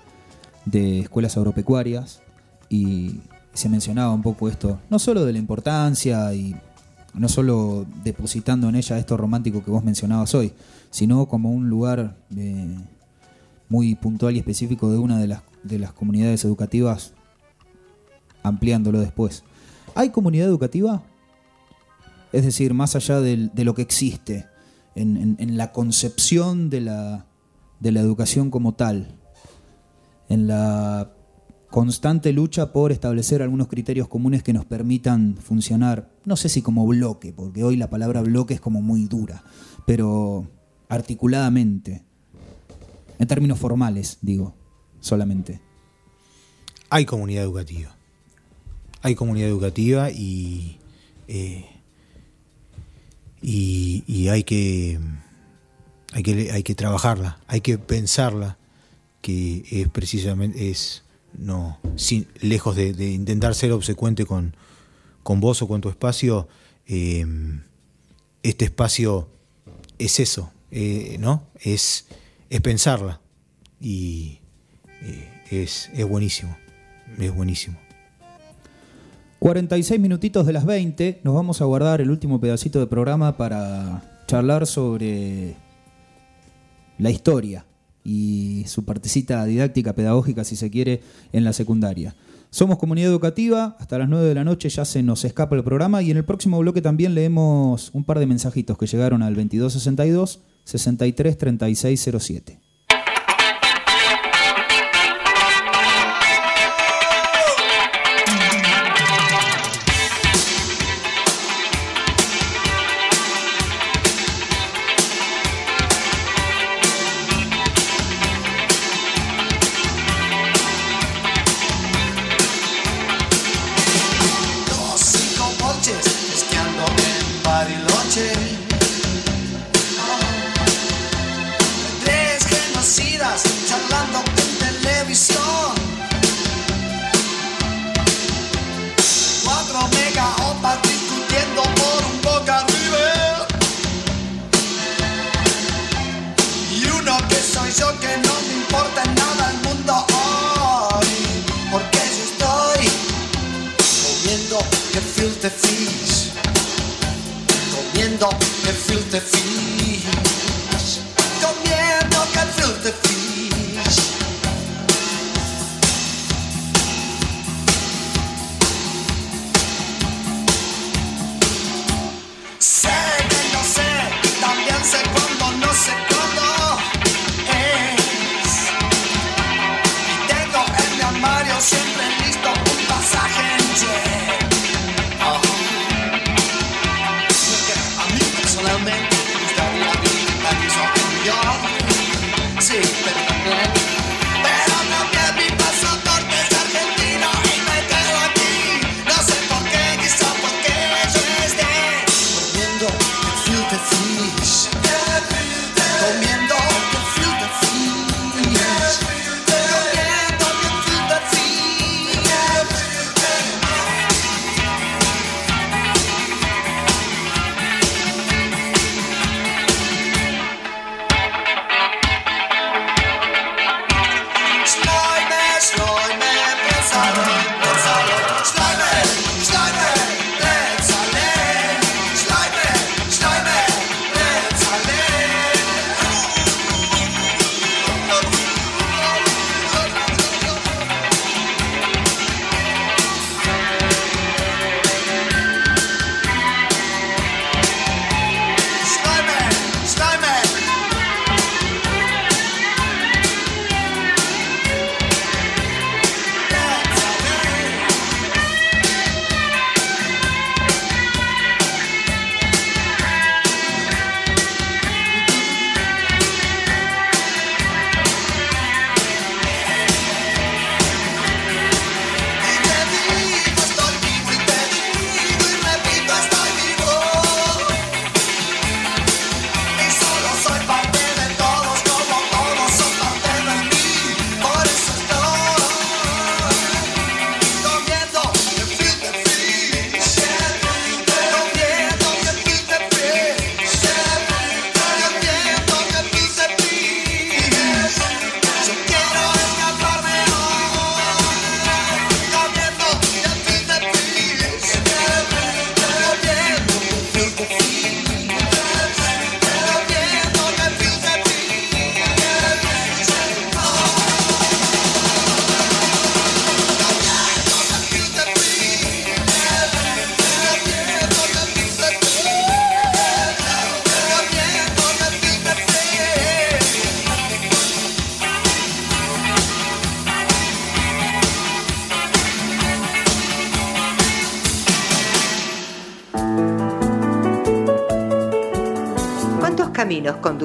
de escuelas agropecuarias y se mencionaba un poco esto, no solo de la importancia y no solo depositando en ella esto romántico que vos mencionabas hoy, sino como un lugar eh, muy puntual y específico de una de las, de las comunidades educativas, ampliándolo después. ¿Hay comunidad educativa? Es decir, más allá de, lo que existe, en, la concepción de la, de la educación como tal, en la constante lucha por establecer algunos criterios comunes que nos permitan funcionar, no sé si como bloque, porque hoy la palabra bloque es como muy dura, pero articuladamente, en términos formales, digo, solamente. Hay comunidad educativa. Hay comunidad educativa y, eh, y, hay, que, hay, que, hay que trabajarla, hay que pensarla, que es precisamente es no, sin, lejos de, intentar ser obsecuente con, con, vos o con tu espacio, eh, este espacio es eso, eh, ¿no? Es, es pensarla y eh, es, es buenísimo, es buenísimo. 46 minutitos de las 20, nos vamos a guardar el último pedacito de programa para charlar sobre la historia y su partecita didáctica, pedagógica, si se quiere, en la secundaria. Somos comunidad educativa, hasta las 9 de la noche ya se nos escapa el programa y en el próximo bloque también leemos un par de mensajitos que llegaron al 2262 633607.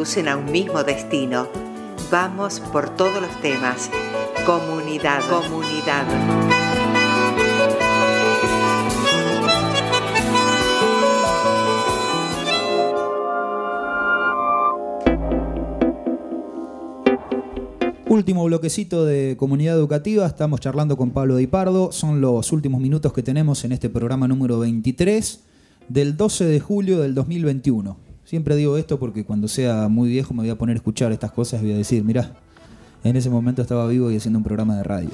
Conducen a un mismo destino. Vamos por todos los temas. Comunidad, comunidad. Último bloquecito de comunidad educativa, estamos charlando con Pablo Di Pardo, son los últimos minutos que tenemos en este programa número 23 del 12 de julio del 2021. Siempre digo esto porque cuando sea muy viejo me voy a poner a escuchar estas cosas y voy a decir, mirá, en ese momento estaba vivo y haciendo un programa de radio.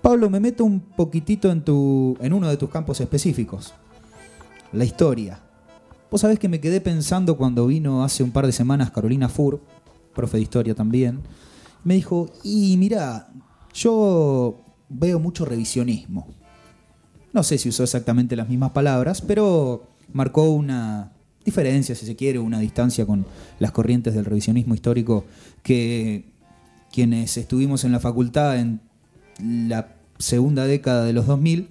Pablo, me meto un poquitito en, uno de tus campos específicos, la historia. Vos sabés que me quedé pensando cuando vino hace un par de semanas Carolina Fur, profe de historia también, me dijo, y mira, yo veo mucho revisionismo. No sé si usó exactamente las mismas palabras, pero marcó una diferencia, si se quiere, una distancia con las corrientes del revisionismo histórico que quienes estuvimos en la facultad en la segunda década de los 2000,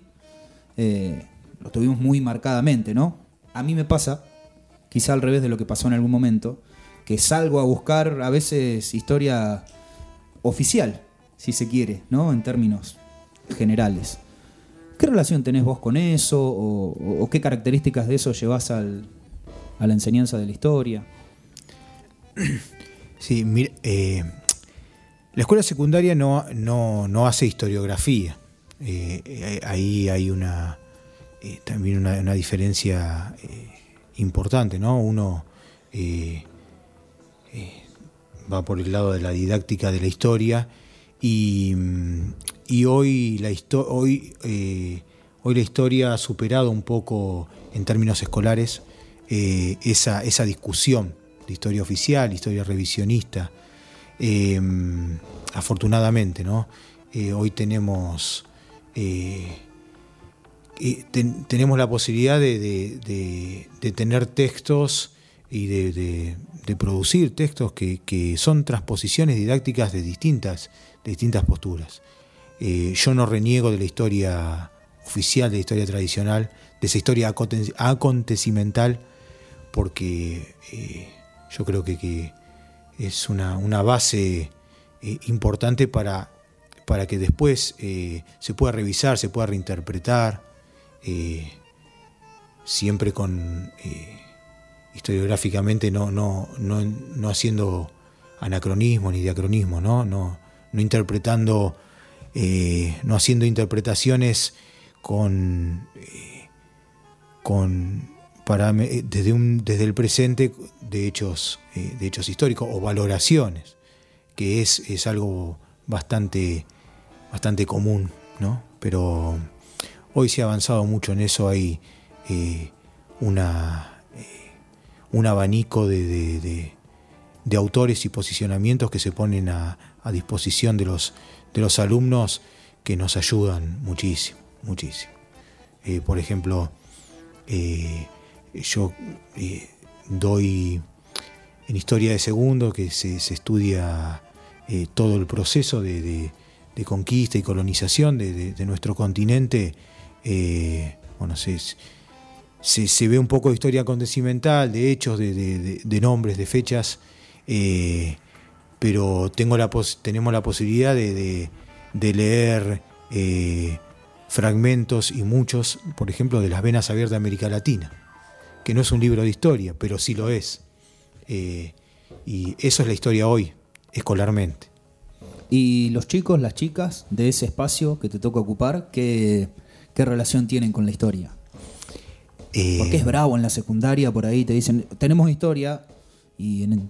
eh, lo tuvimos muy marcadamente, ¿no? A mí me pasa, quizá al revés de lo que pasó en algún momento, que salgo a buscar a veces historia oficial, si se quiere, ¿no? En términos generales. ¿Qué relación tenés vos con eso? ¿O, qué características de eso llevas a la enseñanza de la historia? Sí, mira, eh, la escuela secundaria no, no, hace historiografía. Eh, eh, ahí hay una también una, diferencia importante, ¿no? Uno va por el lado de la didáctica de la historia y, hoy, la hoy, hoy la historia ha superado un poco en términos escolares eh, esa, discusión de historia oficial, historia revisionista. Em, afortunadamente, ¿no? Eh, hoy tenemos, tenemos la posibilidad de, de tener textos y de, producir textos que, son transposiciones didácticas de distintas, distintas posturas. Eh, yo no reniego de la historia oficial, de la historia tradicional, de esa historia acontecimental, porque eh, yo creo que, es una, base eh, importante para, para que después se pueda revisar, se pueda reinterpretar, siempre con historiográficamente no, no, no, haciendo anacronismo ni diacronismo, no, no, no interpretando, eh, no haciendo interpretaciones con, eh, con para, desde, un, desde el presente de hechos, eh, de hechos históricos o valoraciones, que es, algo bastante, bastante común, ¿no? Pero hoy se ha avanzado mucho en eso, hay una un abanico de, autores y posicionamientos que se ponen a, disposición de los, de los alumnos que nos ayudan muchísimo, muchísimo. Eh, por ejemplo, eh, yo eh, doy en historia de segundo que se, estudia todo el proceso de, conquista y colonización de, nuestro continente. bueno, se, se, ve un poco de historia acontecimental, de hechos, de, nombres, de fechas, eh, pero tengo la tenemos la posibilidad de, leer eh, fragmentos y muchos, por ejemplo, de las venas abiertas de América Latina, que no es un libro de historia, pero sí lo es. Eh, y eso es la historia hoy, escolarmente. ¿Y los chicos, las chicas de ese espacio que te toca ocupar, qué, qué relación tienen con la historia? Porque es eh, bravo en la secundaria, por ahí te dicen, tenemos historia, y en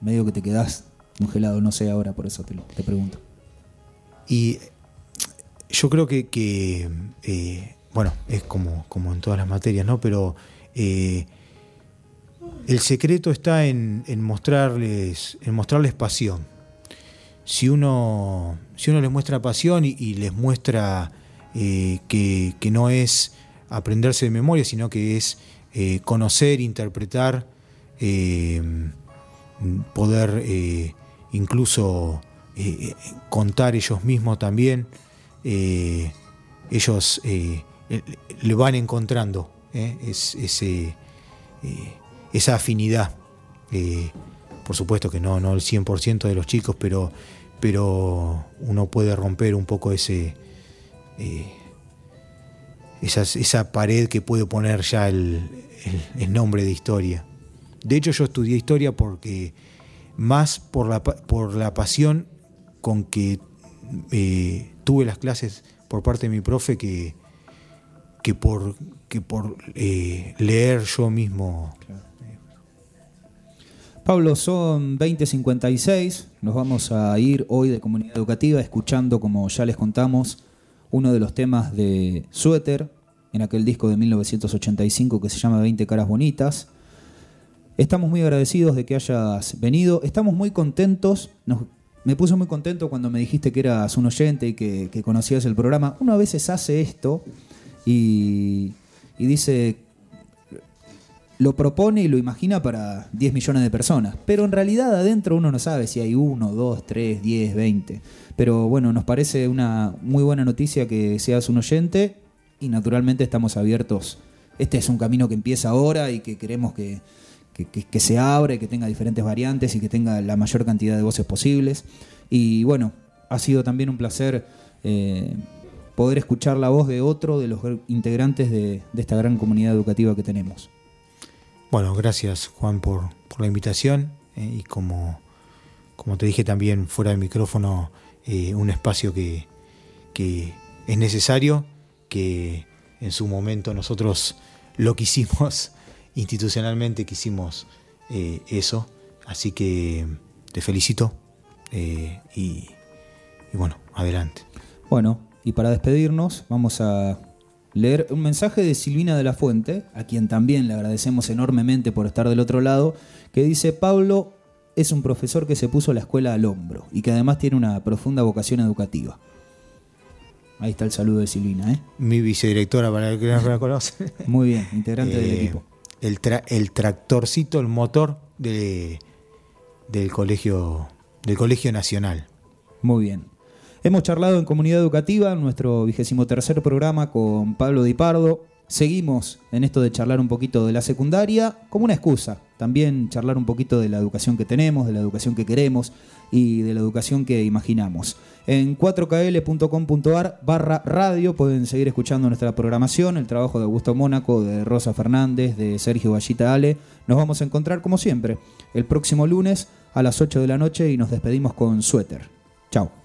medio que te quedas congelado, no sé ahora, por eso te, pregunto. Y yo creo que, eh, bueno, es como, como en todas las materias, ¿no? Pero eh, el secreto está en, mostrarles, en mostrarles pasión. Si uno, si uno les muestra pasión y, les muestra que, que, no es aprenderse de memoria, sino que es eh, conocer, interpretar, eh, poder eh, incluso contar ellos mismos también. ellos le van encontrando esa afinidad Eh, por supuesto que no, no el 100% de los chicos, pero, pero uno puede romper un poco ese, eh, esa pared que puede poner ya el, nombre de historia. De hecho, yo estudié historia porque más por la, por la pasión con que eh, tuve las clases por parte de mi profe que, que por, que por eh, leer yo mismo. Pablo, son 20.56, nos vamos a ir hoy de comunidad educativa escuchando, como ya les contamos, uno de los temas de Suéter en aquel disco de 1985 que se llama 20 caras bonitas. Estamos muy agradecidos de que hayas venido, estamos muy contentos, me puse muy contento cuando me dijiste que eras un oyente y que, conocías el programa. Uno a veces hace esto y, y dice, lo propone y lo imagina para 10 millones de personas. Pero en realidad adentro uno no sabe si hay uno, dos, tres, diez, veinte. Pero bueno, nos parece una muy buena noticia que seas un oyente y naturalmente estamos abiertos. Este es un camino que empieza ahora y que queremos que, que, se abra, que tenga diferentes variantes y que tenga la mayor cantidad de voces posibles. Y bueno, ha sido también un placer eh, poder escuchar la voz de otro de los integrantes de esta gran comunidad educativa que tenemos. Bueno, gracias Juan por, la invitación eh, y como, como te dije también fuera del micrófono, eh, un espacio que, es necesario, que en su momento nosotros lo quisimos institucionalmente, quisimos eh, eso, así que te felicito y, y bueno, adelante. Bueno, y para despedirnos vamos a leer un mensaje de Silvina de la Fuente, a quien también le agradecemos enormemente por estar del otro lado, que dice, Pablo es un profesor que se puso la escuela al hombro y que además tiene una profunda vocación educativa. Ahí está el saludo de Silvina. ¿eh? Mi vicedirectora, para el que no la conoce. Muy bien, integrante del eh, equipo. El, el tractorcito, el motor de, del, colegio, del Colegio Nacional. Muy bien. Hemos charlado en comunidad educativa, en nuestro vigésimo tercer programa con Pablo Di Pardo. Seguimos en esto de charlar un poquito de la secundaria como una excusa. También charlar un poquito de la educación que tenemos, de la educación que queremos y de la educación que imaginamos. En 4kl.com.ar barra radio pueden seguir escuchando nuestra programación, el trabajo de Augusto Mónaco, de Rosa Fernández, de Sergio Vallita Ale. Nos vamos a encontrar como siempre el próximo lunes a las 8 de la noche y nos despedimos con suéter. Chao.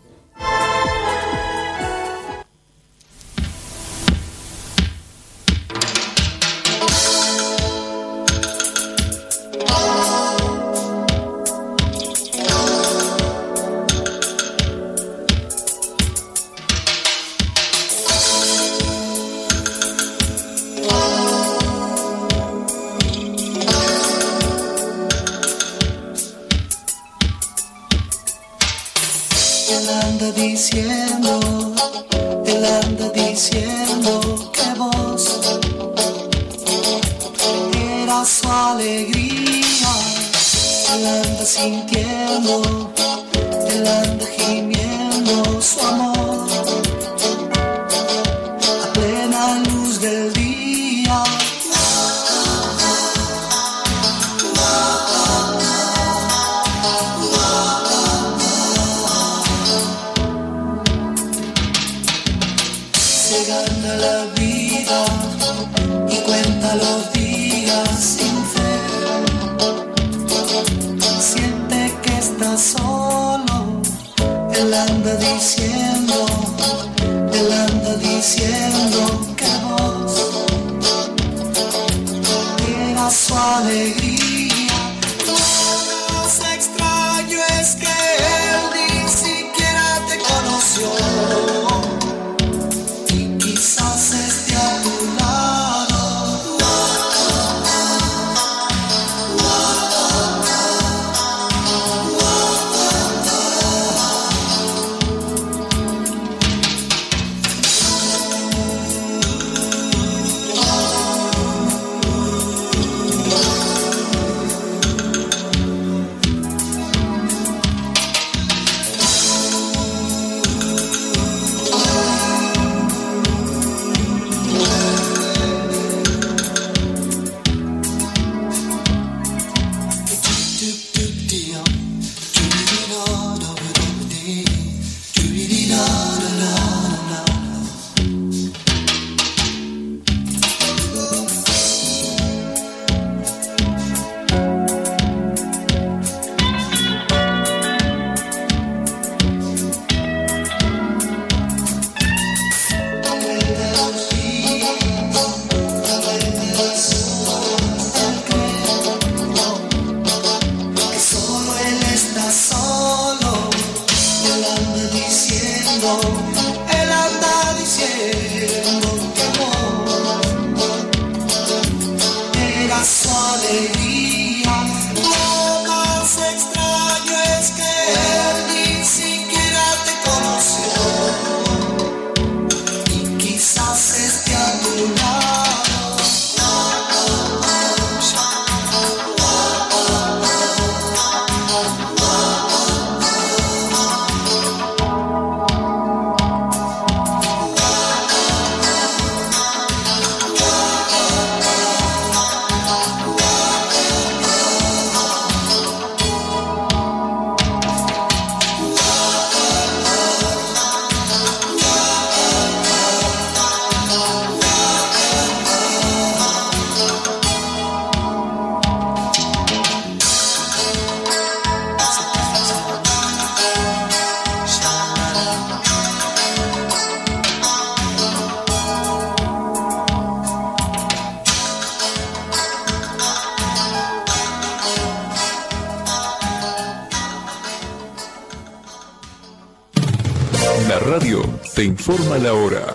Informa la hora. 9, 3 minutos.